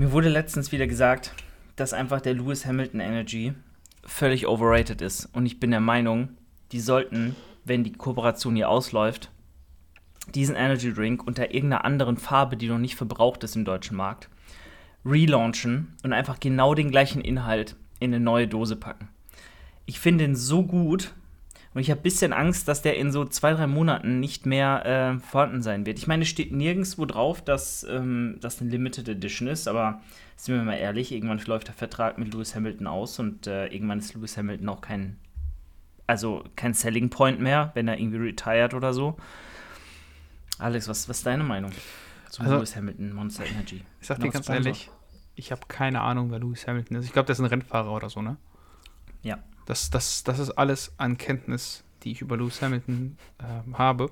Mir wurde letztens wieder gesagt, dass einfach der Lewis Hamilton Energy völlig overrated ist. Und ich bin der Meinung, die sollten, wenn die Kooperation hier ausläuft, diesen Energy Drink unter irgendeiner anderen Farbe, die noch nicht verbraucht ist im deutschen Markt, relaunchen und einfach genau den gleichen Inhalt in eine neue Dose packen. Ich finde ihn so gut und ich habe ein bisschen Angst, dass der in so zwei, drei Monaten nicht mehr äh, vorhanden sein wird. Ich meine, es steht nirgendwo drauf, dass ähm, das eine Limited Edition ist, aber sind wir mal ehrlich, irgendwann läuft der Vertrag mit Lewis Hamilton aus und äh, irgendwann ist Lewis Hamilton auch kein, also kein Selling Point mehr, wenn er irgendwie retired oder so. Alex, was, was ist deine Meinung zu also, Lewis Hamilton, Monster Energy? Ich sag dir ganz Sponsor. ehrlich, ich habe keine Ahnung, wer Lewis Hamilton ist. Ich glaube, der ist ein Rennfahrer oder so, ne? Ja. Das, das, das ist alles an Kenntnis, die ich über Lewis Hamilton äh, habe.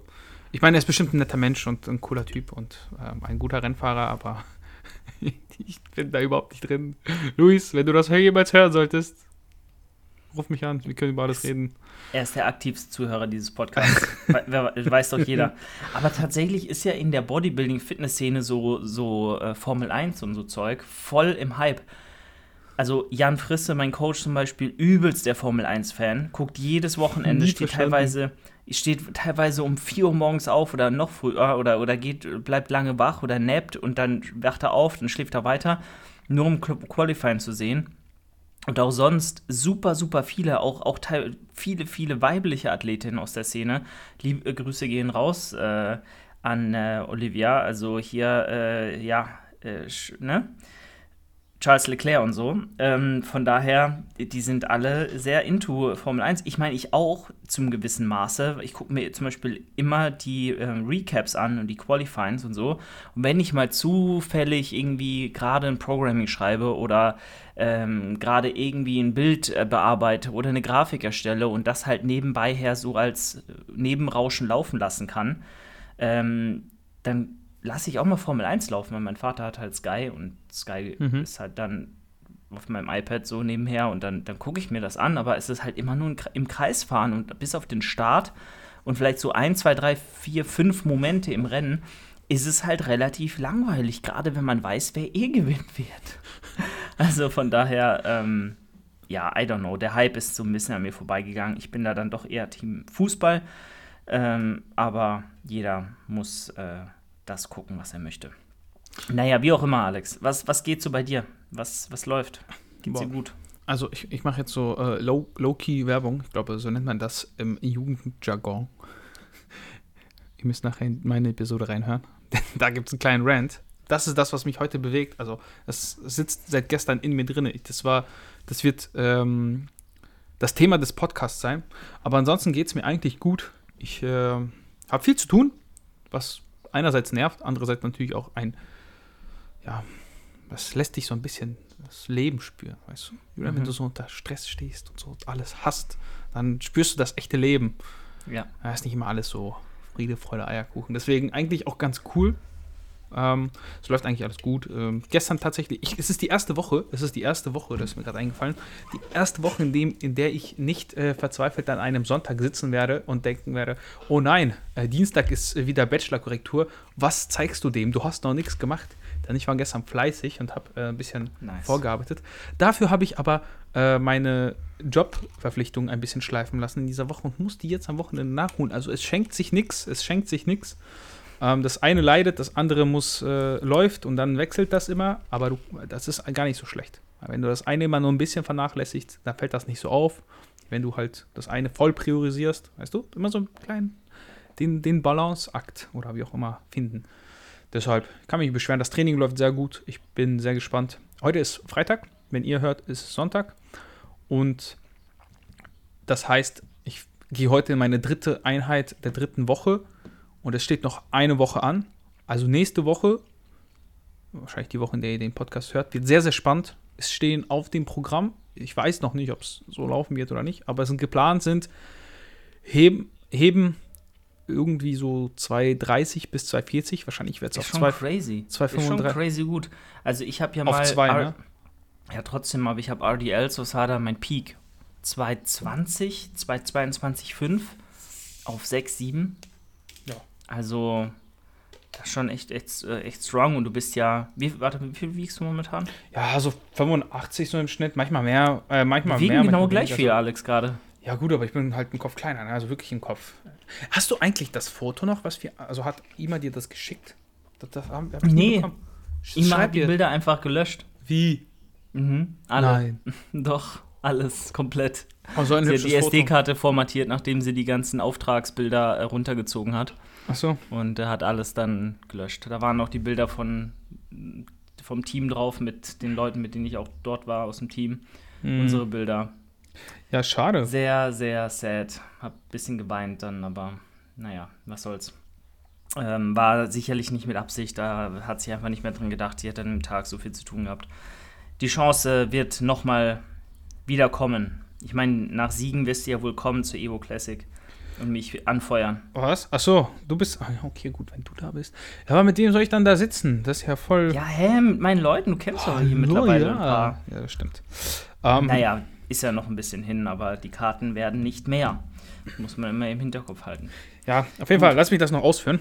Ich meine, er ist bestimmt ein netter Mensch und ein cooler Typ und äh, ein guter Rennfahrer, aber ich bin da überhaupt nicht drin. Luis, wenn du das jemals hören solltest, ruf mich an, wir können über alles reden. Er ist der aktivste Zuhörer dieses Podcasts. weiß doch jeder. Aber tatsächlich ist ja in der Bodybuilding-Fitness-Szene so, so äh, Formel 1 und so Zeug voll im Hype. Also Jan Frisse, mein Coach zum Beispiel, übelst der Formel 1-Fan, guckt jedes Wochenende, steht teilweise, steht teilweise um 4 Uhr morgens auf oder noch früher oder, oder geht, bleibt lange wach oder nappt und dann wacht er auf, dann schläft er weiter, nur um Qualifying zu sehen. Und auch sonst super, super viele, auch, auch viele, viele weibliche Athletinnen aus der Szene. Liebe Grüße gehen raus äh, an äh, Olivia. Also hier, äh, ja, äh, ne? Charles Leclerc und so. Ähm, von daher, die sind alle sehr into Formel 1. Ich meine, ich auch zum gewissen Maße. Ich gucke mir zum Beispiel immer die ähm, Recaps an und die Qualifyings und so. Und wenn ich mal zufällig irgendwie gerade ein Programming schreibe oder ähm, gerade irgendwie ein Bild äh, bearbeite oder eine Grafik erstelle und das halt nebenbei her so als Nebenrauschen laufen lassen kann, ähm, dann lasse ich auch mal Formel 1 laufen, weil mein Vater hat halt Sky und Sky mhm. ist halt dann auf meinem iPad so nebenher und dann, dann gucke ich mir das an, aber es ist halt immer nur im Kreis fahren und bis auf den Start und vielleicht so ein, zwei, drei, vier, fünf Momente im Rennen ist es halt relativ langweilig, gerade wenn man weiß, wer eh gewinnen wird. also von daher, ähm, ja, I don't know, der Hype ist so ein bisschen an mir vorbeigegangen. Ich bin da dann doch eher Team Fußball, ähm, aber jeder muss äh, das gucken, was er möchte. Naja, wie auch immer, Alex. Was, was geht so bei dir? Was, was läuft? Geht's Boah. dir gut? Also ich, ich mache jetzt so äh, Low-Key-Werbung. Low ich glaube, so nennt man das im Jugendjargon. Ihr müsst nachher in meine Episode reinhören. da gibt es einen kleinen Rant. Das ist das, was mich heute bewegt. Also, das sitzt seit gestern in mir drin. Das war, das wird ähm, das Thema des Podcasts sein. Aber ansonsten geht es mir eigentlich gut. Ich äh, habe viel zu tun, was einerseits nervt, andererseits natürlich auch ein, ja, das lässt dich so ein bisschen das Leben spüren, weißt du? Mhm. Wenn du so unter Stress stehst und so alles hast, dann spürst du das echte Leben. Ja. Da ist nicht immer alles so Friede, Freude, Eierkuchen. Deswegen eigentlich auch ganz cool, ähm, es läuft eigentlich alles gut. Ähm, gestern tatsächlich, ich, es ist die erste Woche, es ist die erste Woche, das ist mir gerade eingefallen, die erste Woche, in, dem, in der ich nicht äh, verzweifelt an einem Sonntag sitzen werde und denken werde, oh nein, äh, Dienstag ist wieder Bachelor-Korrektur, was zeigst du dem? Du hast noch nichts gemacht. Denn ich war gestern fleißig und habe äh, ein bisschen nice. vorgearbeitet. Dafür habe ich aber äh, meine Jobverpflichtung ein bisschen schleifen lassen in dieser Woche und muss die jetzt am Wochenende nachholen. Also es schenkt sich nichts, es schenkt sich nichts. Ähm, das eine leidet, das andere muss, äh, läuft und dann wechselt das immer, aber du, das ist gar nicht so schlecht. Wenn du das eine immer nur ein bisschen vernachlässigst, dann fällt das nicht so auf. Wenn du halt das eine voll priorisierst, weißt du, immer so einen kleinen, den, den Balanceakt oder wie auch immer finden. Deshalb kann mich beschweren, das Training läuft sehr gut. Ich bin sehr gespannt. Heute ist Freitag, wenn ihr hört, ist Sonntag. Und das heißt, ich gehe heute in meine dritte Einheit der dritten Woche und es steht noch eine Woche an. Also nächste Woche, wahrscheinlich die Woche, in der ihr den Podcast hört, wird sehr, sehr spannend. Es stehen auf dem Programm, ich weiß noch nicht, ob es so laufen wird oder nicht, aber es sind geplant sind, heben, heben irgendwie so 2,30 bis 2,40. Wahrscheinlich wird es auch 2, crazy. 2,35. Ist schon crazy gut. Also ich habe ja mal. Auf 2, ne? Ja, trotzdem, aber ich habe RDL, so sah da mein Peak. 2,20, 2,22,5 auf 6, 7. Also, Das ist schon echt, echt, äh, echt strong und du bist ja, wie, warte, wie viel wiegst du momentan? Ja, so 85 so im Schnitt, manchmal mehr, äh, manchmal Wir wiegen mehr. genau manchmal gleich viel, Alex, gerade. Ja, gut, aber ich bin halt ein Kopf kleiner, ne? also wirklich ein Kopf. Hast du eigentlich das Foto noch, was wir, also hat Ima dir das geschickt? Das, das haben, hab ich Nee. Ima hat die. Bilder einfach gelöscht. Wie? Mhm. Alle. Nein. Doch, alles komplett. Oh, so Sie hat die. SD-Karte formatiert, nachdem sie die ganzen Auftragsbilder äh, runtergezogen hat. Ach so. Und er hat alles dann gelöscht. Da waren noch die Bilder von, vom Team drauf, mit den Leuten, mit denen ich auch dort war, aus dem Team. Hm. Unsere Bilder. Ja, schade. Sehr, sehr sad. Hab ein bisschen geweint dann, aber naja, was soll's. Ähm, war sicherlich nicht mit Absicht, da hat sie einfach nicht mehr dran gedacht. Sie hat an dem Tag so viel zu tun gehabt. Die Chance wird nochmal wiederkommen. Ich meine, nach Siegen wirst du ja wohl kommen zur Evo Classic und mich anfeuern. Was? Ach so, du bist. ah, Okay, gut, wenn du da bist. Ja, aber mit dem soll ich dann da sitzen? Das ist ja voll. Ja, hä, mit meinen Leuten, du kennst doch hier mittlerweile ja. ein paar. Ja, das stimmt. Ähm, Naja, ist ja noch ein bisschen hin, aber die Karten werden nicht mehr. Muss man immer im Hinterkopf halten. Ja, auf jeden Fall, lass mich das noch ausführen.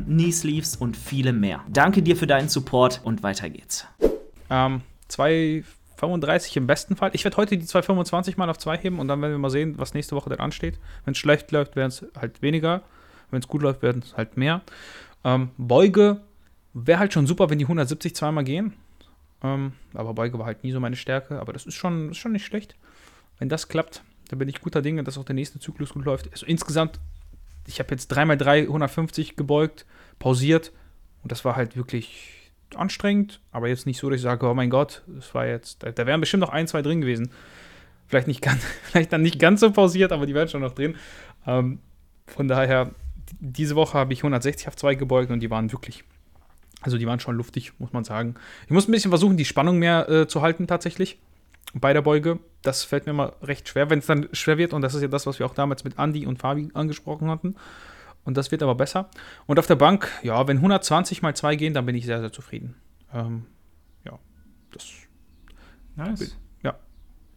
Knee-Sleeves und viele mehr. Danke dir für deinen Support und weiter geht's. Ähm, 2,35 im besten Fall. Ich werde heute die 2,25 mal auf 2 heben und dann werden wir mal sehen, was nächste Woche dann ansteht. Wenn es schlecht läuft, werden es halt weniger. Wenn es gut läuft, werden es halt mehr. Ähm, Beuge wäre halt schon super, wenn die 170 zweimal gehen. Ähm, aber Beuge war halt nie so meine Stärke. Aber das ist schon, ist schon nicht schlecht. Wenn das klappt, dann bin ich guter Dinge, dass auch der nächste Zyklus gut läuft. Also insgesamt, ich habe jetzt 3x3 150 gebeugt, pausiert. Und das war halt wirklich anstrengend, aber jetzt nicht so, dass ich sage, oh mein Gott, das war jetzt, da, da wären bestimmt noch ein, zwei drin gewesen. Vielleicht nicht ganz, vielleicht dann nicht ganz so pausiert, aber die wären schon noch drin. Ähm, von daher, diese Woche habe ich 160 auf 2 gebeugt und die waren wirklich, also die waren schon luftig, muss man sagen. Ich muss ein bisschen versuchen, die Spannung mehr äh, zu halten tatsächlich bei der Beuge. Das fällt mir mal recht schwer, wenn es dann schwer wird und das ist ja das, was wir auch damals mit Andy und Fabi angesprochen hatten. Und das wird aber besser. Und auf der Bank, ja, wenn 120 mal 2 gehen, dann bin ich sehr, sehr zufrieden. Ähm, ja, das. Nice.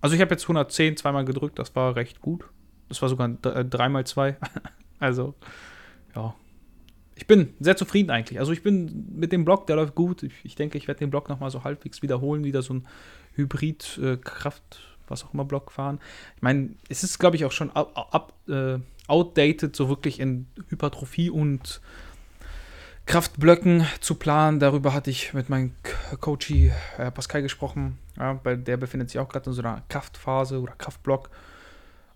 Also ich habe jetzt 110 zweimal gedrückt, das war recht gut. Das war sogar 3 mal 2. also, ja. Ich bin sehr zufrieden eigentlich. Also ich bin mit dem Block, der läuft gut. Ich, ich denke, ich werde den Block nochmal so halbwegs wiederholen, wieder so ein Hybrid-Kraft, was auch immer Block fahren. Ich meine, es ist, glaube ich, auch schon up, up, äh, outdated, so wirklich in Hypertrophie und Kraftblöcken zu planen. Darüber hatte ich mit meinem Coachie äh, Pascal gesprochen. Ja, weil der befindet sich auch gerade in so einer Kraftphase oder Kraftblock.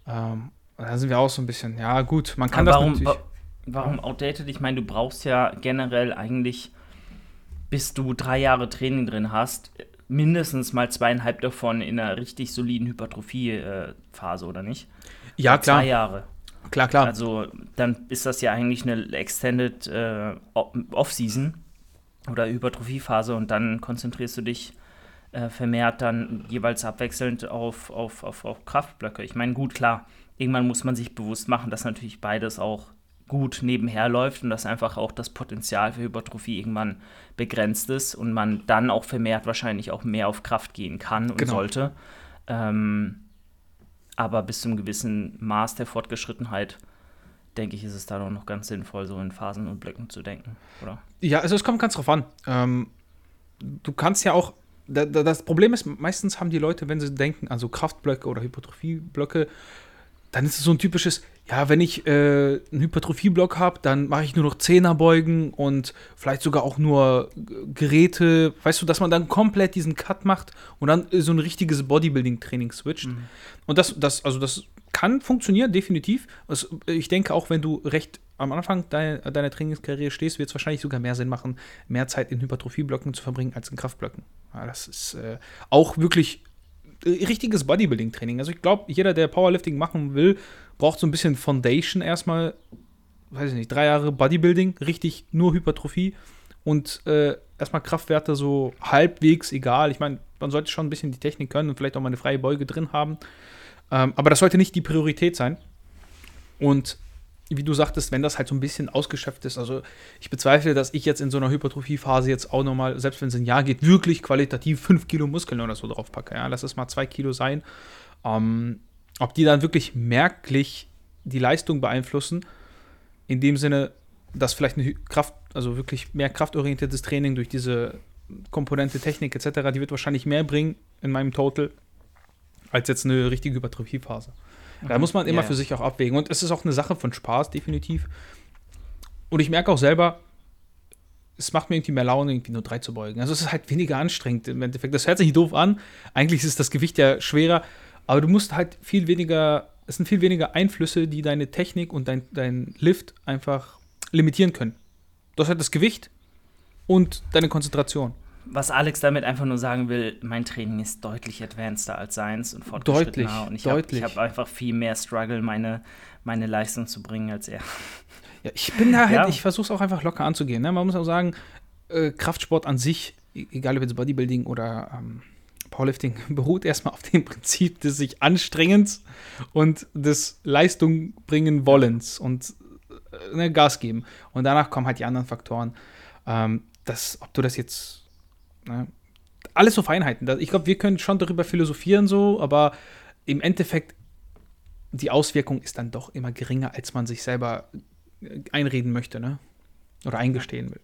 Ähm, da sind wir auch so ein bisschen, ja gut, man kann Aber das warum, natürlich. Wa- warum outdated? Ich meine, du brauchst ja generell eigentlich, bis du drei Jahre Training drin hast, mindestens mal zweieinhalb davon in einer richtig soliden Hypertrophie-Phase, oder nicht? ja, Zwei klar, Jahre. klar, klar. Also dann ist das ja eigentlich eine Extended äh, Off-Season oder Hypertrophiephase und dann konzentrierst du dich äh, vermehrt dann jeweils abwechselnd auf, auf, auf, auf Kraftblöcke. Ich meine, gut, klar, irgendwann muss man sich bewusst machen, dass natürlich beides auch gut nebenher läuft und dass einfach auch das Potenzial für Hypertrophie irgendwann begrenzt ist und man dann auch vermehrt wahrscheinlich auch mehr auf Kraft gehen kann und Genau. sollte. Ähm, aber bis zu einem gewissen Maß der Fortgeschrittenheit, denke ich, ist es dann auch noch ganz sinnvoll, so in Phasen und Blöcken zu denken, oder? Ja, also es kommt ganz drauf an. Ähm, du kannst ja auch. Da, da, das Problem ist, meistens haben die Leute, wenn sie denken, also Kraftblöcke oder Hypertrophieblöcke, dann ist es so ein typisches, ja, wenn ich äh, einen Hypertrophieblock habe, dann mache ich nur noch Zehnerbeugen und vielleicht sogar auch nur G- Geräte, weißt du, dass man dann komplett diesen Cut macht und dann äh, so ein richtiges Bodybuilding-Training switcht. Und das, das, also das kann funktionieren, definitiv. Also ich denke auch, wenn du recht am Anfang deiner, deiner Trainingskarriere stehst, wird es wahrscheinlich sogar mehr Sinn machen, mehr Zeit in Hypertrophieblöcken zu verbringen als in Kraftblöcken. Ja, das ist äh, auch wirklich äh, richtiges Bodybuilding-Training. Also ich glaube, jeder, der Powerlifting machen will, braucht so ein bisschen Foundation erstmal weiß ich nicht, drei Jahre Bodybuilding, richtig nur Hypertrophie und äh, erstmal Kraftwerte so halbwegs egal. Ich meine, man sollte schon ein bisschen die Technik können und vielleicht auch mal eine freie Beuge drin haben. Ähm, aber das sollte nicht die Priorität sein. Und wie du sagtest, wenn das halt so ein bisschen ausgeschöpft ist, also ich bezweifle, dass ich jetzt in so einer Hypertrophiephase jetzt auch nochmal, selbst wenn es ein Jahr geht, wirklich qualitativ 5 Kilo Muskeln oder so drauf packe. Ja, lass es mal 2 Kilo sein. Ähm, ob die dann wirklich merklich die Leistung beeinflussen, in dem Sinne, dass vielleicht eine Kraft, also wirklich mehr kraftorientiertes Training durch diese Komponente Technik etc., die wird wahrscheinlich mehr bringen in meinem Total als jetzt eine richtige Hypertrophiephase. Da muss man immer yeah. für sich auch abwägen. Und es ist auch eine Sache von Spaß, definitiv. Und ich merke auch selber, es macht mir irgendwie mehr Laune, irgendwie nur drei zu beugen. Also es ist halt weniger anstrengend im Endeffekt. Das hört sich doof an. Eigentlich ist das Gewicht ja schwerer, aber du musst halt viel weniger, es sind viel weniger Einflüsse, die deine Technik und dein, dein Lift einfach limitieren können. Du hast halt das Gewicht und deine Konzentration was Alex damit einfach nur sagen will, mein Training ist deutlich advanceder als seins und fortgeschrittener. Deutlich, und ich habe hab einfach viel mehr Struggle, meine, meine Leistung zu bringen als er. Ja, ich bin da halt, ja. ich versuche es auch einfach locker anzugehen. Ne? Man muss auch sagen, äh, Kraftsport an sich, e-, egal ob jetzt Bodybuilding oder ähm, Powerlifting, beruht erstmal auf dem Prinzip des sich Anstrengens und des Leistung bringen Wollens und äh, ne, Gas geben. Und danach kommen halt die anderen Faktoren. Ähm, das, ob du das jetzt Ne? Alles so Feinheiten. Ich glaube, wir können schon darüber philosophieren, so, aber im Endeffekt, die Auswirkung ist dann doch immer geringer, als man sich selber äh, einreden möchte, ne? Oder eingestehen will.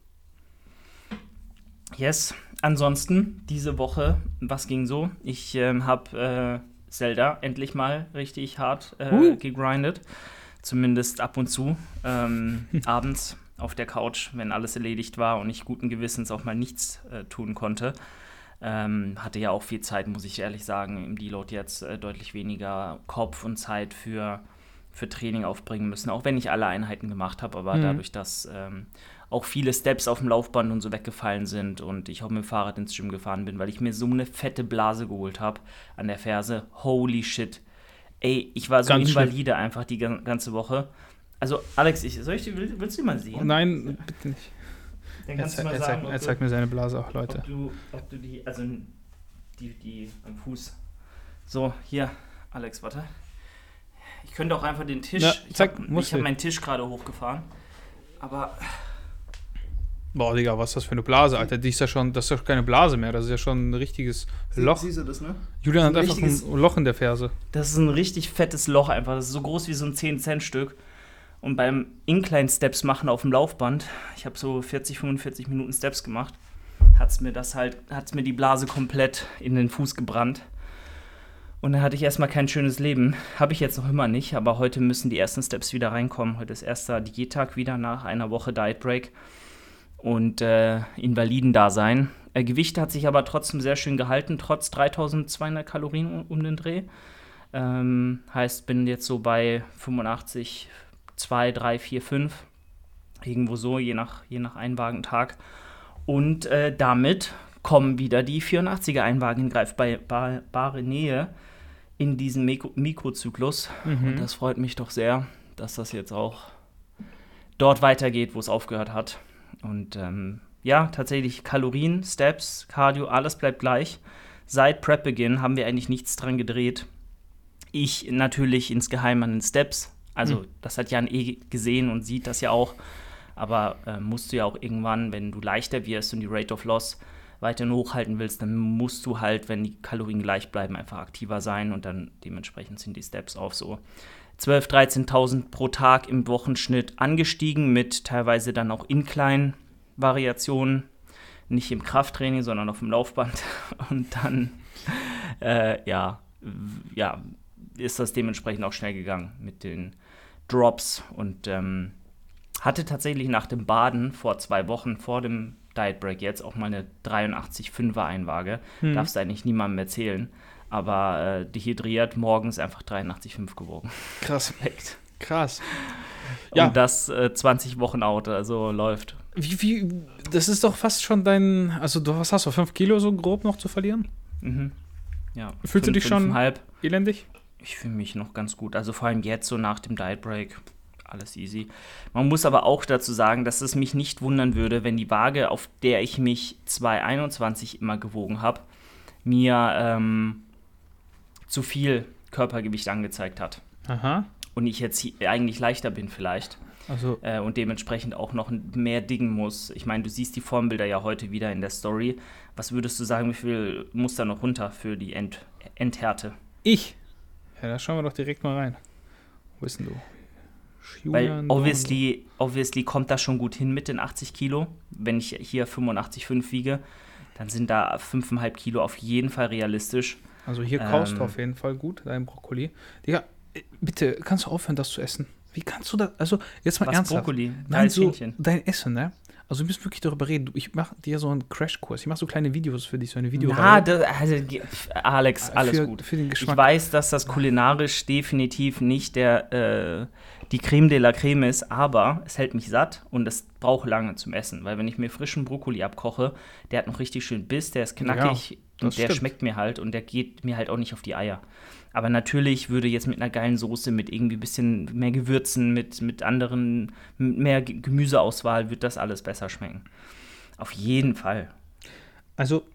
Yes. Ansonsten, diese Woche, was ging so? Ich ähm, habe äh, Zelda endlich mal richtig hart äh, uh. gegrindet. Zumindest ab und zu. Ähm, abends auf der Couch, wenn alles erledigt war und ich guten Gewissens auch mal nichts äh, tun konnte. Ähm, hatte ja auch viel Zeit, muss ich ehrlich sagen, im Deload jetzt äh, deutlich weniger Kopf und Zeit für, für Training aufbringen müssen, auch wenn ich alle Einheiten gemacht habe, aber mhm. dadurch, dass ähm, auch viele Steps auf dem Laufband und so weggefallen sind und ich auch mit dem Fahrrad ins Gym gefahren bin, weil ich mir so eine fette Blase geholt habe an der Ferse. Holy shit. Ey, ich war so Ganz invalide schlimm. einfach die ganze Woche. Also, Alex, ich, soll ich die, willst du die mal sehen? Oh nein, bitte nicht. Dann kannst er, du mal er, sagen, zeigt, er zeigt mir seine Blase auch, Leute. Ob du, ob du die, also die, die am Fuß. So, hier, Alex, warte. Ich könnte auch einfach den Tisch. Ja, zeig, ich habe hab meinen Tisch gerade hochgefahren. Aber. Boah, Digga, was ist das für eine Blase, Alter? Die ist ja schon, das ist ja keine Blase mehr, das ist ja schon ein richtiges Loch. Siehst du das, ne? Julian hat ein einfach ein Loch in der Ferse. Das ist ein richtig fettes Loch einfach. Das ist so groß wie so ein 10-Cent-Stück. Und beim Incline-Steps machen auf dem Laufband, ich habe so 40, 45 Minuten Steps gemacht, hat es mir das halt, hat mir die Blase komplett in den Fuß gebrannt. Und dann hatte ich erstmal kein schönes Leben. Habe ich jetzt noch immer nicht, aber heute müssen die ersten Steps wieder reinkommen. Heute ist erster Diättag wieder nach einer Woche Diet Break und äh, Invaliden-Dasein. Äh, Gewicht hat sich aber trotzdem sehr schön gehalten, trotz 3200 Kalorien um, um den Dreh. Ähm, heißt, bin jetzt so bei 85, 2, 3, 4, 5. Irgendwo so, je nach, je nach Einwagentag. Und äh, damit kommen wieder die 84er Einwagen in greifbare Nähe in diesen Mikro Mikrozyklus. Mhm. Und das freut mich doch sehr, dass das jetzt auch dort weitergeht, wo es aufgehört hat. Und ähm, ja, tatsächlich Kalorien, Steps, Cardio, alles bleibt gleich. Seit Prep-Beginn haben wir eigentlich nichts dran gedreht. Ich natürlich insgeheim an den Steps, also, mhm. das hat Jan eh gesehen und sieht das ja auch. Aber äh, musst du ja auch irgendwann, wenn du leichter wirst und die Rate of Loss weiterhin hochhalten willst, dann musst du halt, wenn die Kalorien gleich bleiben, einfach aktiver sein und dann dementsprechend sind die Steps auf so 12.000, 13.000 pro Tag im Wochenschnitt angestiegen mit teilweise dann auch Incline-Variationen, nicht im Krafttraining, sondern auf dem Laufband und dann, äh, ja, ja, ist das dementsprechend auch schnell gegangen mit den Drops und ähm, hatte tatsächlich nach dem Baden vor zwei Wochen, vor dem Diet Break jetzt, auch mal eine 83,5er Einwaage. Hm. Darfst eigentlich niemandem erzählen. Aber äh, dehydriert morgens einfach 83,5 gewogen. Krass. Perfekt. Krass. Ja. Und das äh, 20 Wochen out, also läuft. Wie, wie, das ist doch fast schon dein, also du was hast du, 5 Kilo so grob noch zu verlieren? Mhm. Ja. Fühlst fünf, du dich schon halb. elendig? Ich fühle mich noch ganz gut. Also vor allem jetzt so nach dem Diet Break. alles easy. Man muss aber auch dazu sagen, dass es mich nicht wundern würde, wenn die Waage, auf der ich mich 221 immer gewogen habe, mir ähm, zu viel Körpergewicht angezeigt hat. Aha. Und ich jetzt eigentlich leichter bin vielleicht. Also, Äh, und dementsprechend auch noch mehr dingen muss. Ich meine, du siehst die Formbilder ja heute wieder in der Story. Was würdest du sagen, wie viel muss da noch runter für die End Endhärte? ich. Ja, da schauen wir doch direkt mal rein. Wo bist denn du? Weil obviously, obviously kommt das schon gut hin mit den 80 Kilo. Wenn ich hier 85,5 wiege, dann sind da 5,5 Kilo auf jeden Fall realistisch. Also hier kaust Ähm. du auf jeden Fall gut, dein Brokkoli. Digga, äh, bitte, kannst du aufhören, das zu essen? Wie kannst du das, also jetzt mal Was ernsthaft. Brokkoli? Nein, so dein Essen, ne? Also wir müssen wirklich darüber reden. Ich mache dir so einen Crashkurs. Ich mache so kleine Videos für dich, so eine Videoreihe. das, also, Alex, alles für, gut. Für den Ich Geschmack. weiß, dass das kulinarisch definitiv nicht der, äh, die Creme de la Creme ist, aber es hält mich satt und es braucht lange zum Essen. Weil wenn ich mir frischen Brokkoli abkoche, der hat noch richtig schön Biss, der ist knackig das und der stimmt. schmeckt mir halt und der geht mir halt auch nicht auf die Eier. Aber natürlich würde jetzt mit einer geilen Soße, mit irgendwie ein bisschen mehr Gewürzen, mit, mit anderen, mit mehr Ge- Gemüseauswahl, wird das alles besser schmecken. Auf jeden Fall. Also,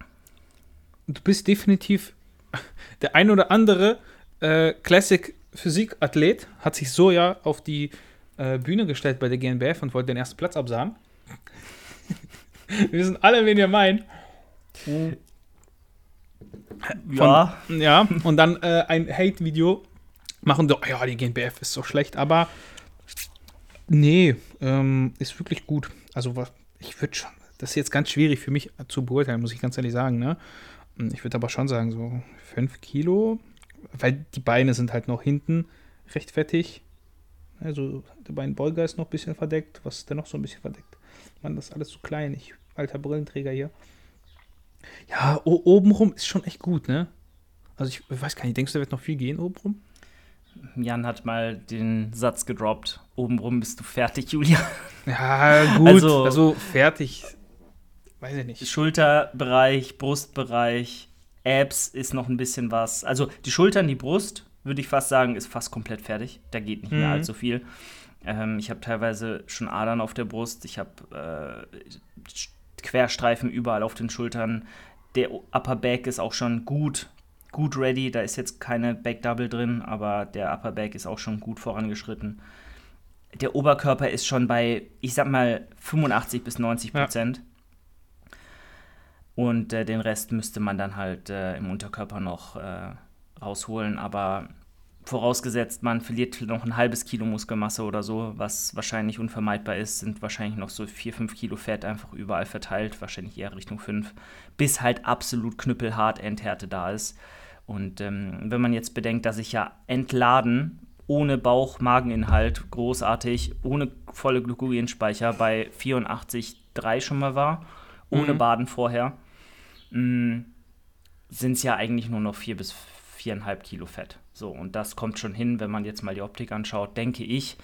du bist definitiv der ein oder andere äh, Classic Physik-Athlet hat sich so ja auf die äh, Bühne gestellt bei der GNBF und wollte den ersten Platz absahen. wir wissen alle, wen ihr meint. Ja, Ja, und dann äh, ein Hate-Video machen, so, ja, die GNBF ist so schlecht, aber nee, ähm, ist wirklich gut. Also, ich würde schon, das ist jetzt ganz schwierig für mich zu beurteilen, muss ich ganz ehrlich sagen, ne? Ich würde aber schon sagen, so 5 Kilo, weil die Beine sind halt noch hinten recht fettig. Also, der Beinbeuger ist noch ein bisschen verdeckt. Was ist denn noch so ein bisschen verdeckt? Mann, das ist alles zu klein. Ich, alter Brillenträger hier. Ja, obenrum ist schon echt gut, ne? Also ich weiß gar nicht, denkst du, da wird noch viel gehen obenrum? Jan hat mal den Satz gedroppt. Obenrum bist du fertig, Julia. Ja, gut. Also- Also, fertig. Weiß ich nicht. Schulterbereich, Brustbereich, Abs ist noch ein bisschen was. Also die Schultern, die Brust, würde ich fast sagen, ist fast komplett fertig. Da geht nicht mehr Mhm. allzu viel. Ähm, ich habe teilweise schon Adern auf der Brust. Ich habe äh, Querstreifen überall auf den Schultern. Der Upper Back ist auch schon gut, gut ready. Da ist jetzt keine Back Double drin, aber der Upper Back ist auch schon gut vorangeschritten. Der Oberkörper ist schon bei, ich sag mal, 85 bis 90 Ja. Prozent. Und äh, den Rest müsste man dann halt äh, im Unterkörper noch äh, rausholen. Aber vorausgesetzt, man verliert noch ein halbes Kilo Muskelmasse oder so, was wahrscheinlich unvermeidbar ist, sind wahrscheinlich noch so 4, 5 Kilo Fett einfach überall verteilt, wahrscheinlich eher Richtung 5, bis halt absolut knüppelhart Endhärte da ist. Und ähm, wenn man jetzt bedenkt, dass ich ja entladen, ohne Bauch-Mageninhalt, großartig, ohne volle Glykogenspeicher bei 84,3 schon mal war, ohne Mhm. Baden vorher, sind es ja eigentlich nur noch 4 bis 4,5 Kilo Fett. So, und das kommt schon hin, wenn man jetzt mal die Optik anschaut, denke ich.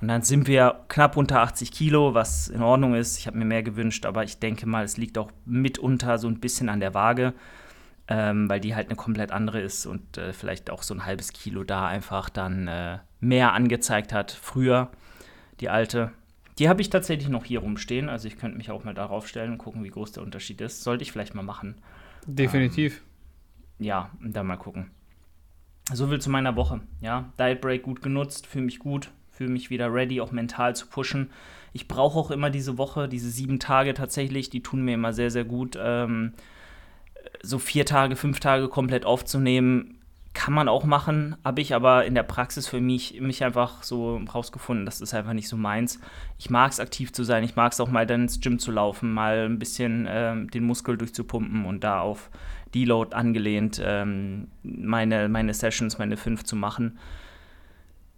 Und dann sind wir knapp unter 80 Kilo, was in Ordnung ist. Ich habe mir mehr gewünscht, aber ich denke mal, es liegt auch mitunter so ein bisschen an der Waage, ähm, weil die halt eine komplett andere ist und äh, vielleicht auch so ein halbes Kilo da einfach dann äh, mehr angezeigt hat. Früher, die alte. Die habe ich tatsächlich noch hier rumstehen, also ich könnte mich auch mal darauf stellen und gucken, wie groß der Unterschied ist. Sollte ich vielleicht mal machen Definitiv. ja, und dann mal gucken. So viel zu meiner Woche. Ja, Diet Break gut genutzt, fühle mich gut, fühle mich wieder ready, auch mental zu pushen. Ich brauche auch immer diese Woche, diese sieben Tage tatsächlich, die tun mir immer sehr, sehr gut. Ähm, so vier Tage, fünf Tage komplett aufzunehmen, kann man auch machen, habe ich aber in der Praxis für mich, mich einfach so rausgefunden, das ist einfach nicht so meins. Ich mag es aktiv zu sein, ich mag es auch mal dann ins Gym zu laufen, mal ein bisschen ähm, den Muskel durchzupumpen und da auf Deload angelehnt ähm, meine, meine Sessions, meine fünf zu machen.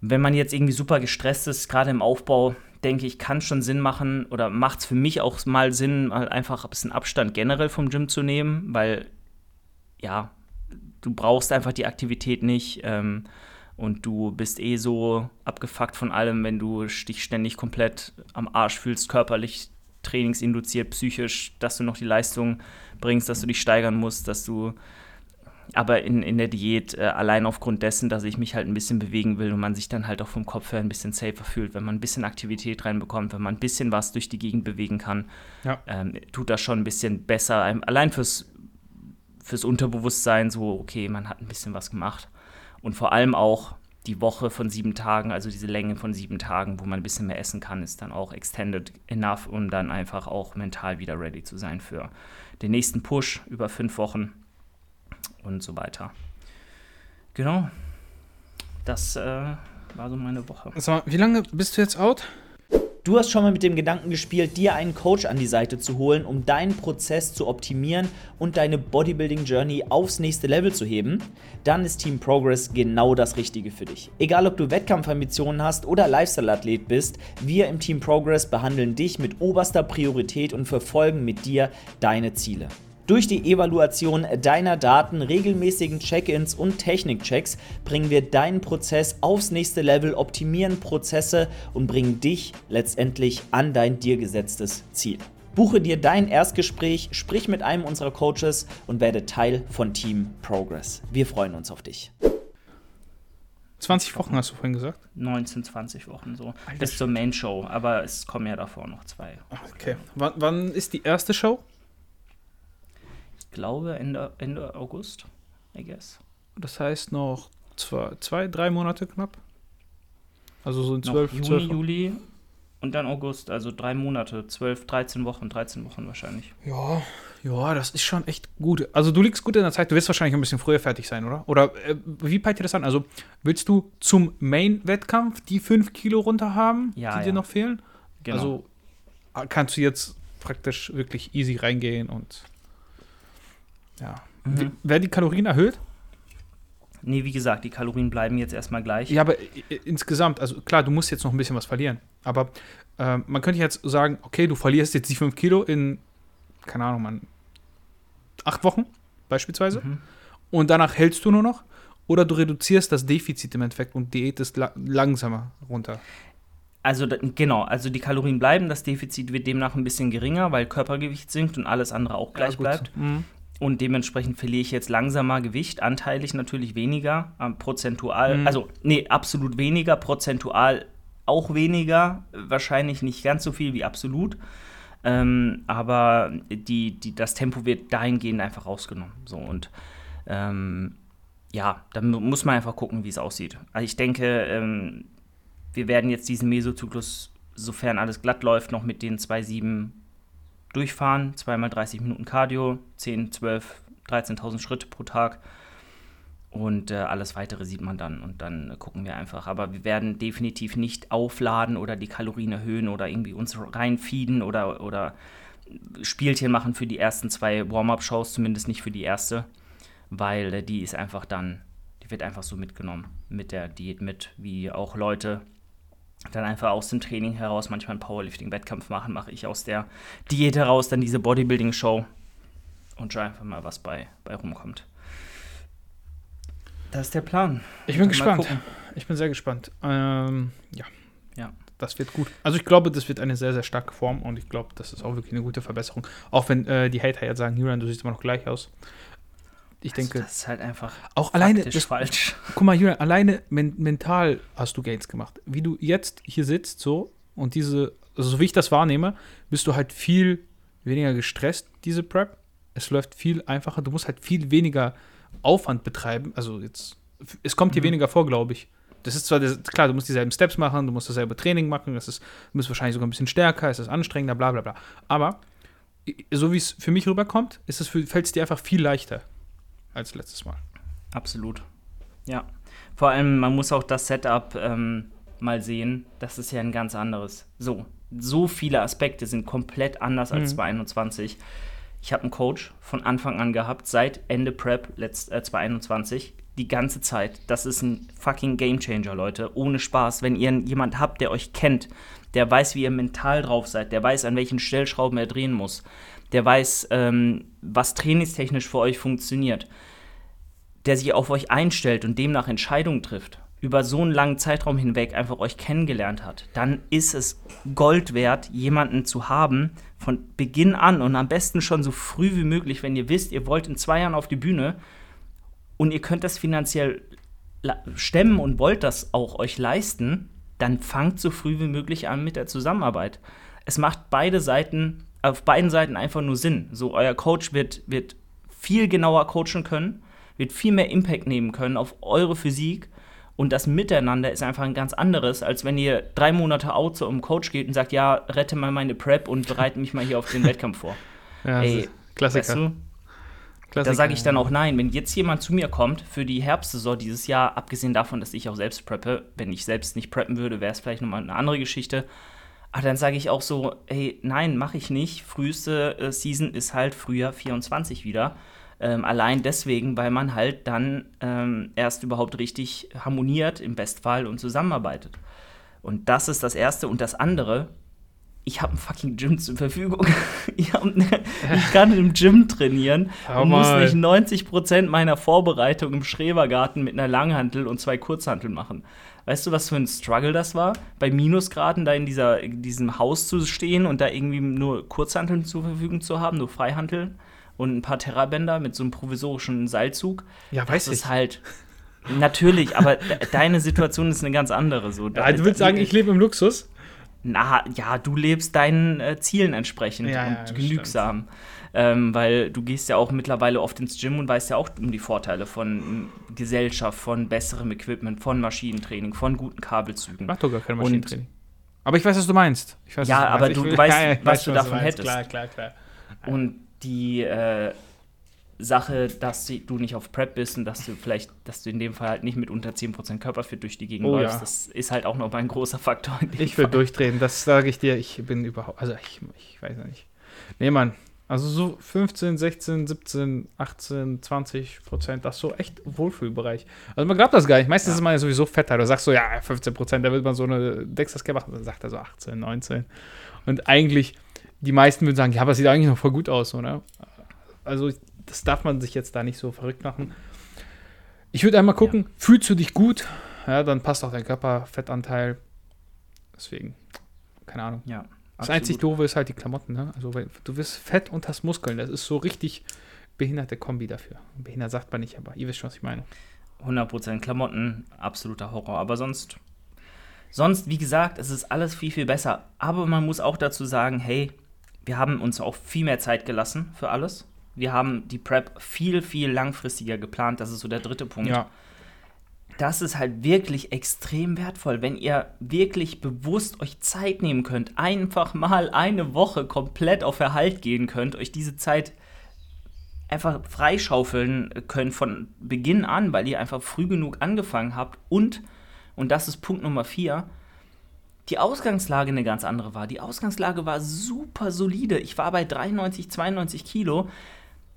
Wenn man jetzt irgendwie super gestresst ist, gerade im Aufbau, denke ich, kann schon Sinn machen oder macht es für mich auch mal Sinn, mal einfach ein bisschen Abstand generell vom Gym zu nehmen, weil ja, du brauchst einfach die Aktivität nicht ähm, und du bist eh so abgefuckt von allem, wenn du dich ständig komplett am Arsch fühlst, körperlich, trainingsinduziert, psychisch, dass du noch die Leistung bringst, dass du dich steigern musst, dass du aber in, in der Diät äh, allein aufgrund dessen, dass ich mich halt ein bisschen bewegen will und man sich dann halt auch vom Kopf her ein bisschen safer fühlt, wenn man ein bisschen Aktivität reinbekommt, wenn man ein bisschen was durch die Gegend bewegen kann, Ja. ähm, tut das schon ein bisschen besser. Allein fürs, fürs Unterbewusstsein so, okay, man hat ein bisschen was gemacht. Und vor allem auch die Woche von sieben Tagen, also diese Länge von sieben Tagen, wo man ein bisschen mehr essen kann, ist dann auch extended enough, um dann einfach auch mental wieder ready zu sein für den nächsten Push über fünf Wochen und so weiter. Genau. Das äh, war so meine Woche. Mal, wie lange bist du jetzt out? Du hast schon mal mit dem Gedanken gespielt, dir einen Coach an die Seite zu holen, um deinen Prozess zu optimieren und deine Bodybuilding Journey aufs nächste Level zu heben? Dann ist Team Progress genau das Richtige für dich. Egal ob du Wettkampfambitionen hast oder Lifestyle-Athlet bist, wir im Team Progress behandeln dich mit oberster Priorität und verfolgen mit dir deine Ziele. Durch die Evaluation deiner Daten, regelmäßigen Check-ins und Technikchecks bringen wir deinen Prozess aufs nächste Level, optimieren Prozesse und bringen dich letztendlich an dein dir gesetztes Ziel. Buche dir dein Erstgespräch, sprich mit einem unserer Coaches und werde Teil von Team Progress. Wir freuen uns auf dich. 20 Wochen hast du vorhin gesagt. 19, 20 Wochen so. Alter Bis zur Main Show, aber es kommen ja davor noch zwei. Okay. Wann, wann ist die erste Show? Glaube Ende, Ende August, I guess. Das heißt noch zwei, zwei drei Monate knapp. Also so in 12, Juni, 12 Juli und dann August, also drei Monate, 12, 13 Wochen, 13 Wochen wahrscheinlich. Ja, ja, das ist schon echt gut. Also du liegst gut in der Zeit, du wirst wahrscheinlich ein bisschen früher fertig sein, oder? Oder äh, wie peilt dir das an? Also willst du zum Main-Wettkampf die 5 Kilo runter haben, Ja, die dir ja. noch fehlen? Genau. Also äh, kannst du jetzt praktisch wirklich easy reingehen und ja. Mhm. Werden die Kalorien erhöht? Nee, wie gesagt, die Kalorien bleiben jetzt erstmal gleich. Ja, aber insgesamt, also klar, du musst jetzt noch ein bisschen was verlieren. Aber ähm, man könnte jetzt sagen, okay, du verlierst jetzt die 5 Kilo in, keine Ahnung, man, acht Wochen beispielsweise. Mhm. Und danach hältst du nur noch. Oder du reduzierst das Defizit im Endeffekt und diätest la langsamer runter. Also genau, also die Kalorien bleiben, das Defizit wird demnach ein bisschen geringer, weil Körpergewicht sinkt und alles andere auch gleich Ja, bleibt. Mhm. Und dementsprechend verliere ich jetzt langsamer Gewicht, anteilig natürlich weniger, ähm, prozentual, Mhm. also nee, absolut weniger, prozentual auch weniger, wahrscheinlich nicht ganz so viel wie absolut. Ähm, aber die, die, das Tempo wird dahingehend einfach rausgenommen. So und ähm, ja, dann mu- muss man einfach gucken, wie es aussieht. Also ich denke, ähm, wir werden jetzt diesen Mesozyklus, sofern alles glatt läuft, noch mit den 2,7 durchfahren. Zweimal 30 Minuten Cardio, 10, 12, 13.000 Schritte pro Tag. Und äh, alles weitere sieht man dann und dann äh, gucken wir einfach. Aber wir werden definitiv nicht aufladen oder die Kalorien erhöhen oder irgendwie uns reinfeeden oder, oder Spielchen machen für die ersten zwei Warm-Up-Shows, zumindest nicht für die erste, weil äh, die ist einfach dann, die wird einfach so mitgenommen mit der Diät mit, wie auch Leute dann einfach aus dem Training heraus manchmal einen Powerlifting-Wettkampf machen, mache ich aus der Diät heraus dann diese Bodybuilding-Show und schau einfach mal, was bei, bei rumkommt. Das ist der Plan. Ich bin gespannt. Ich bin sehr gespannt. Ähm, ja. Ja. Das wird gut. Also ich glaube, das wird eine sehr, sehr starke Form und ich glaube, das ist auch wirklich eine gute Verbesserung. Auch wenn äh, die Hater jetzt sagen, Julian, du siehst immer noch gleich aus. Ich denke, also das ist halt einfach auch alleine, das, falsch. guck mal, Julian, alleine men mental hast du Gains gemacht. Wie du jetzt hier sitzt so und diese, also so wie ich das wahrnehme, bist du halt viel weniger gestresst, diese Prep. Es läuft viel einfacher. Du musst halt viel weniger Aufwand betreiben. Also jetzt, es kommt dir Mhm. weniger vor, glaube ich. Das ist zwar, das, klar, du musst dieselben Steps machen, du musst dasselbe Training machen, das ist, du bist wahrscheinlich sogar ein bisschen stärker, es ist anstrengender, bla bla bla. Aber so wie es für mich rüberkommt, ist es fällt es dir einfach viel leichter als letztes Mal. Absolut. Ja. Vor allem, man muss auch das Setup ähm, mal sehen. Das ist ja ein ganz anderes. So, so viele Aspekte sind komplett anders als Mhm. 2021. Ich habe einen Coach von Anfang an gehabt, seit Ende Prep letzt, äh, 2021. Die ganze Zeit. Das ist ein fucking Gamechanger, Leute. Ohne Spaß. Wenn ihr jemand habt, der euch kennt, der weiß, wie ihr mental drauf seid, der weiß, an welchen Stellschrauben er drehen muss, der weiß, ähm, was trainingstechnisch für euch funktioniert, der sich auf euch einstellt und demnach Entscheidungen trifft, über so einen langen Zeitraum hinweg einfach euch kennengelernt hat, dann ist es Gold wert, jemanden zu haben von Beginn an und am besten schon so früh wie möglich, wenn ihr wisst, ihr wollt in zwei Jahren auf die Bühne und ihr könnt das finanziell stemmen und wollt das auch euch leisten, dann fangt so früh wie möglich an mit der Zusammenarbeit. Es macht beide Seiten, auf beiden Seiten einfach nur Sinn. So, euer Coach wird, wird viel genauer coachen können, wird viel mehr Impact nehmen können auf eure Physik. Und das Miteinander ist einfach ein ganz anderes, als wenn ihr drei Monate out zu einem Coach geht und sagt, ja, rette mal meine Prep und bereite mich mal hier auf den Wettkampf vor. Ja, Ey, Klassiker. Weißt du, Klassiker. Da sage ich dann auch nein. Wenn jetzt jemand zu mir kommt für die Herbstsaison dieses Jahr, abgesehen davon, dass ich auch selbst preppe, wenn ich selbst nicht preppen würde, wäre es vielleicht nochmal eine andere Geschichte. Aber dann sage ich auch so, hey, nein, mache ich nicht. Früheste äh, Season ist halt Frühjahr 24 wieder. Ähm, allein deswegen, weil man halt dann ähm, erst überhaupt richtig harmoniert im Bestfall und zusammenarbeitet. Und das ist das Erste. Und das andere, ich habe ein fucking Gym zur Verfügung. ich, hab, ich, kann im Gym trainieren und muss nicht 90% meiner Vorbereitung im Schrebergarten mit einer Langhantel und zwei Kurzhanteln machen. Weißt du, was für ein Struggle das war? Bei Minusgraden da in, dieser, in diesem Haus zu stehen und da irgendwie nur Kurzhanteln zur Verfügung zu haben, nur Freihanteln und ein paar Terrabänder mit so einem provisorischen Seilzug. Ja, weiß das ich. ist halt Natürlich, aber deine Situation ist eine ganz andere. So. Ja, du willst sagen, ich lebe im Luxus? na ja, du lebst deinen äh, Zielen entsprechend ja, und ja, genügsam. Ähm, weil du gehst ja auch mittlerweile oft ins Gym und weißt ja auch um die Vorteile von Gesellschaft, von besserem Equipment, von Maschinentraining, von guten Kabelzügen. Ich mach doch gar kein Maschinentraining. Und, aber ich weiß, was du meinst. Weiß, ja, aber du, du weißt, ja, was weiß, du davon was du hättest. Klar, klar, klar. Und die äh, Sache, dass du nicht auf Prep bist und dass du vielleicht, dass du in dem Fall halt nicht mit unter 10% Körperfit durch die Gegend oh, läufst, ja. das ist halt auch noch mal ein großer Faktor. ich will durchdrehen, das sage ich dir. Ich bin überhaupt, also ich, ich weiß ja nicht. Nee, Mann, also so 15, 16, 17, 18, 20 Prozent, das ist so echt Wohlfühlbereich. Also man glaubt das gar nicht. Meistens ja. ist man ja sowieso fetter. Du sagst so, ja, 15 Prozent, da wird man so eine Dexter machen. Dann sagt er so 18, 19. Und eigentlich, die meisten würden sagen, ja, aber es sieht eigentlich noch voll gut aus, oder? Also das darf man sich jetzt da nicht so verrückt machen. Ich würde einmal gucken, ja. fühlst du dich gut? Ja, dann passt auch dein Körperfettanteil. Deswegen, keine Ahnung. Ja. Das einzig Doofe ist halt die Klamotten, ne? Also du wirst fett und hast Muskeln. Das ist so richtig behinderte Kombi dafür. Behindert sagt man nicht, aber ihr wisst schon, was ich meine. 100% Klamotten, absoluter Horror. Aber sonst, sonst, wie gesagt, es ist alles viel, viel besser. Aber man muss auch dazu sagen, hey, wir haben uns auch viel mehr Zeit gelassen für alles. Wir haben die Prep viel, viel langfristiger geplant. Das ist so der dritte Punkt. Ja. Das ist halt wirklich extrem wertvoll, wenn ihr wirklich bewusst euch Zeit nehmen könnt, einfach mal eine Woche komplett auf Erhalt gehen könnt, euch diese Zeit einfach freischaufeln könnt von Beginn an, weil ihr einfach früh genug angefangen habt und, und das ist Punkt Nummer vier, die Ausgangslage eine ganz andere war. Die Ausgangslage war super solide. Ich war bei 93, 92 Kilo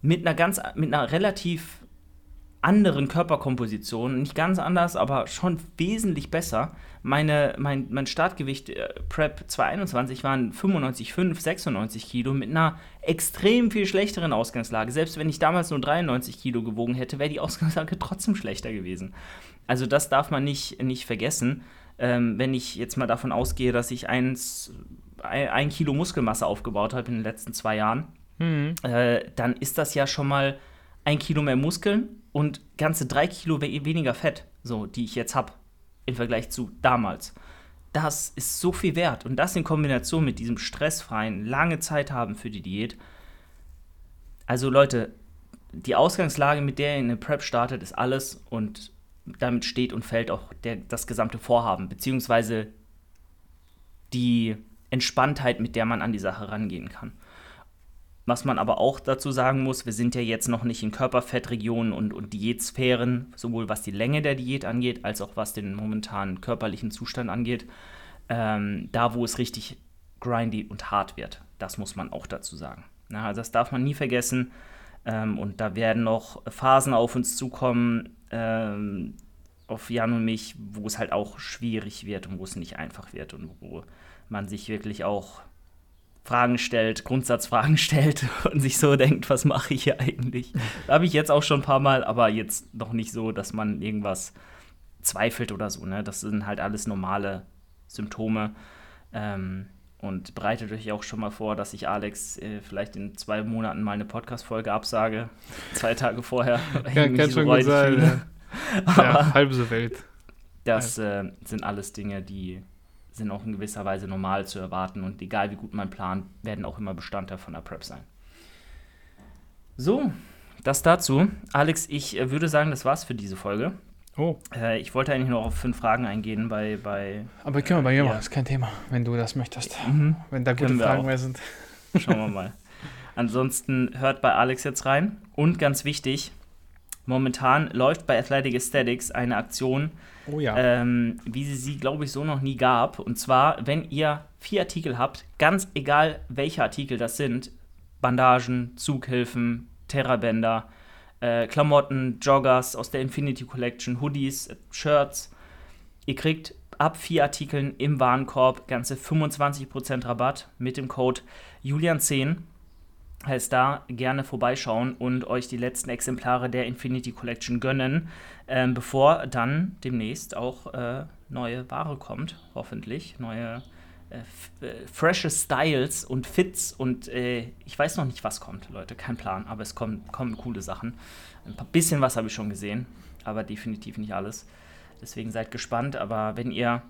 mit einer ganz, mit einer relativ anderen Körperkomposition, nicht ganz anders, aber schon wesentlich besser. Meine, mein, mein Startgewicht äh, Prep 221 waren 95,5, 96 Kilo mit einer extrem viel schlechteren Ausgangslage. Selbst wenn ich damals nur 93 Kilo gewogen hätte, wäre die Ausgangslage trotzdem schlechter gewesen. Also das darf man nicht, nicht vergessen. Ähm, wenn ich jetzt mal davon ausgehe, dass ich eins, ein, ein Kilo Muskelmasse aufgebaut habe in den letzten zwei Jahren, mhm. äh, dann ist das ja schon mal ein Kilo mehr Muskeln und ganze drei Kilo we weniger Fett, so, die ich jetzt habe, im Vergleich zu damals. Das ist so viel wert. Und das in Kombination mit diesem stressfreien, lange Zeit haben für die Diät. Also Leute, die Ausgangslage, mit der ihr in eine Prep startet, ist alles und damit steht und fällt auch der, das gesamte Vorhaben, beziehungsweise die Entspanntheit, mit der man an die Sache rangehen kann. Was man aber auch dazu sagen muss, wir sind ja jetzt noch nicht in Körperfettregionen und, und Diätsphären, sowohl was die Länge der Diät angeht, als auch was den momentanen körperlichen Zustand angeht. Ähm, da, wo es richtig grindy und hart wird. Das muss man auch dazu sagen. Na, also das darf man nie vergessen. Ähm, und da werden noch Phasen auf uns zukommen, ähm, auf Jan und mich, wo es halt auch schwierig wird und wo es nicht einfach wird und wo man sich wirklich auch Fragen stellt, Grundsatzfragen stellt und sich so denkt, was mache ich hier eigentlich? Habe ich jetzt auch schon ein paar Mal, aber jetzt noch nicht so, dass man irgendwas zweifelt oder so. Ne? Das sind halt alles normale Symptome. Ähm, und bereitet euch auch schon mal vor, dass ich Alex äh, vielleicht in zwei Monaten mal eine Podcast-Folge absage. zwei Tage vorher. Ja, kann schon gut sein. Ja. ja, halb so wild. Das äh, sind alles Dinge, die sind auch in gewisser Weise normal zu erwarten und egal wie gut man plant, werden auch immer Bestandteil von der Prep sein. So, das dazu. Alex, ich äh, würde sagen, das war's für diese Folge. Oh. Äh, ich wollte eigentlich noch auf fünf Fragen eingehen bei. bei Aber können wir bei mir machen, ist kein Thema, wenn du das möchtest. Mhm. Wenn da gute Fragen mehr sind. Schauen wir mal. Ansonsten hört bei Alex jetzt rein. Und ganz wichtig, momentan läuft bei Athletic Aesthetics eine Aktion, oh ja. ähm, wie sie sie, glaube ich, so noch nie gab. Und zwar, wenn ihr vier Artikel habt, ganz egal welche Artikel das sind, Bandagen, Zughilfen, Terrabänder, äh, Klamotten, Joggers aus der Infinity Collection, Hoodies, Shirts. Ihr kriegt ab vier Artikeln im Warenkorb ganze 25% Rabatt mit dem Code Julian10. Heißt da gerne vorbeischauen und euch die letzten Exemplare der Infinity Collection gönnen, ähm, bevor dann demnächst auch äh, neue Ware kommt, hoffentlich. Neue äh, äh, frische Styles und Fits und äh, ich weiß noch nicht, was kommt, Leute, kein Plan, aber es kommen, kommen coole Sachen. Ein paar bisschen was habe ich schon gesehen, aber definitiv nicht alles. Deswegen seid gespannt, aber wenn ihr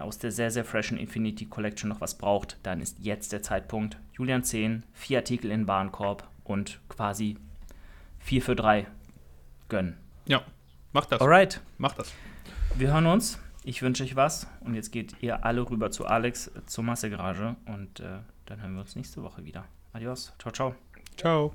aus der sehr, sehr freshen Infinity Collection noch was braucht, dann ist jetzt der Zeitpunkt. Julian 10, vier Artikel in Warenkorb und quasi 4 für 3 gönnen. Ja, macht das. Alright. Macht das. Wir hören uns. Ich wünsche euch was und jetzt geht ihr alle rüber zu Alex zur Massegarage und äh, dann hören wir uns nächste Woche wieder. Adios. Ciao, ciao. Ciao.